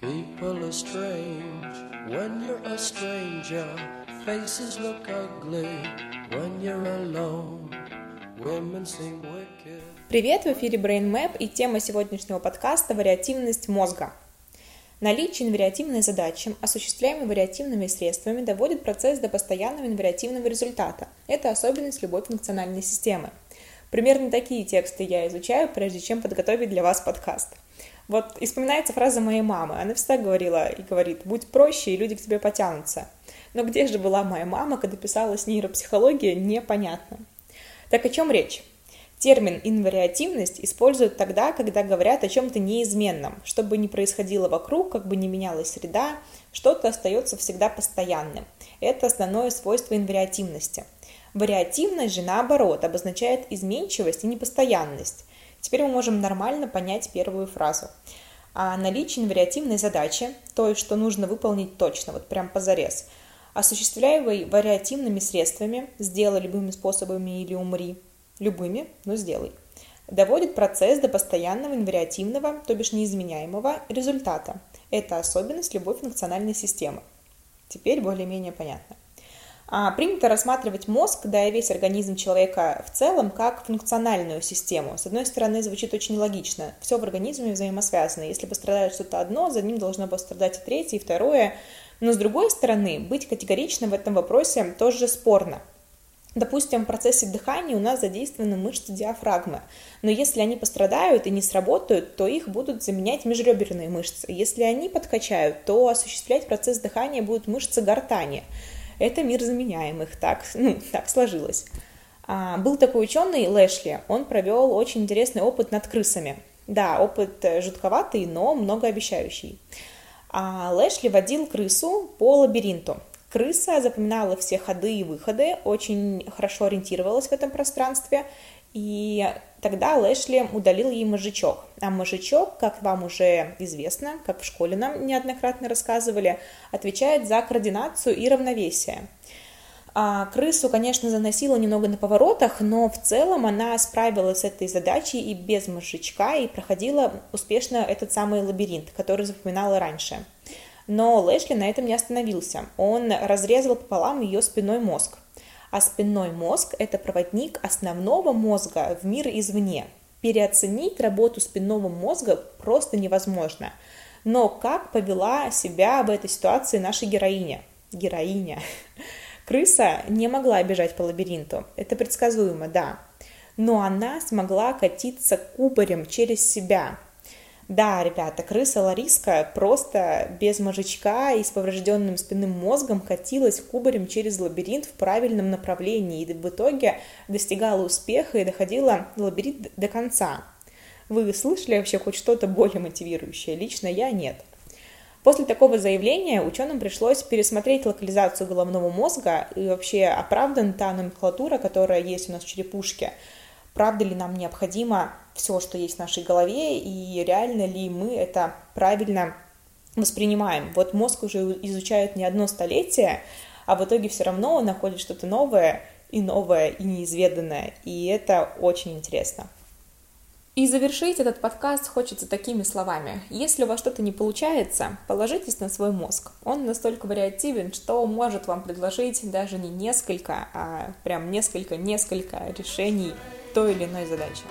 People are strange when you're a stranger. Faces look ugly when you're alone. Women seem wicked. Привет, в эфире Brain Map и тема сегодняшнего подкаста – вариативность мозга. Наличие инвариативной задачи, осуществляемой вариативными средствами, доводит процесс до постоянного инвариативного результата. Это особенность любой функциональной системы. Примерно такие тексты я изучаю, прежде чем подготовить для вас подкаст – вот и вспоминается фраза моей мамы. Она всегда говорила и говорит, будь проще, и люди к тебе потянутся. Но где же была моя мама, когда писалась нейропсихология, непонятно. Так о чем речь? Термин «инвариативность» используют тогда, когда говорят о чем-то неизменном. Что бы ни происходило вокруг, как бы ни менялась среда, что-то остается всегда постоянным. Это основное свойство инвариативности. Вариативность же, наоборот, обозначает изменчивость и непостоянность. Теперь мы можем нормально понять первую фразу. А наличие вариативной задачи, то, что нужно выполнить точно, вот прям позарез, осуществляемой вариативными средствами, сделай любыми способами или умри, любыми, но сделай, доводит процесс до постоянного инвариативного, то бишь неизменяемого результата. Это особенность любой функциональной системы. Теперь более-менее понятно. А, принято рассматривать мозг, да и весь организм человека в целом, как функциональную систему. С одной стороны, звучит очень логично. Все в организме взаимосвязано. Если пострадает что-то одно, за ним должно пострадать и третье, и второе. Но с другой стороны, быть категоричным в этом вопросе тоже спорно. Допустим, в процессе дыхания у нас задействованы мышцы диафрагмы, но если они пострадают и не сработают, то их будут заменять межреберные мышцы. Если они подкачают, то осуществлять процесс дыхания будут мышцы гортани. Это мир заменяемых, так, ну, так сложилось. А, был такой ученый Лэшли, он провел очень интересный опыт над крысами. Да, опыт э, жутковатый, но многообещающий. А Лэшли водил крысу по лабиринту. Крыса запоминала все ходы и выходы, очень хорошо ориентировалась в этом пространстве и тогда Лэшли удалил ей мозжечок. А мозжечок, как вам уже известно, как в школе нам неоднократно рассказывали, отвечает за координацию и равновесие. А крысу, конечно, заносила немного на поворотах, но в целом она справилась с этой задачей и без мозжечка, и проходила успешно этот самый лабиринт, который запоминала раньше. Но Лэшли на этом не остановился. Он разрезал пополам ее спиной мозг а спинной мозг – это проводник основного мозга в мир извне. Переоценить работу спинного мозга просто невозможно. Но как повела себя в этой ситуации наша героиня? Героиня. Крыса не могла бежать по лабиринту. Это предсказуемо, да. Но она смогла катиться кубарем через себя, да, ребята, крыса Лариска просто без мозжечка и с поврежденным спинным мозгом катилась кубарем через лабиринт в правильном направлении и в итоге достигала успеха и доходила лабиринт до конца. Вы слышали вообще хоть что-то более мотивирующее? Лично я нет. После такого заявления ученым пришлось пересмотреть локализацию головного мозга и вообще оправдан та номенклатура, которая есть у нас в черепушке – правда ли нам необходимо все, что есть в нашей голове, и реально ли мы это правильно воспринимаем. Вот мозг уже изучает не одно столетие, а в итоге все равно он находит что-то новое и новое, и неизведанное, и это очень интересно. И завершить этот подкаст хочется такими словами. Если у вас что-то не получается, положитесь на свой мозг. Он настолько вариативен, что может вам предложить даже не несколько, а прям несколько-несколько решений той или иной задачи.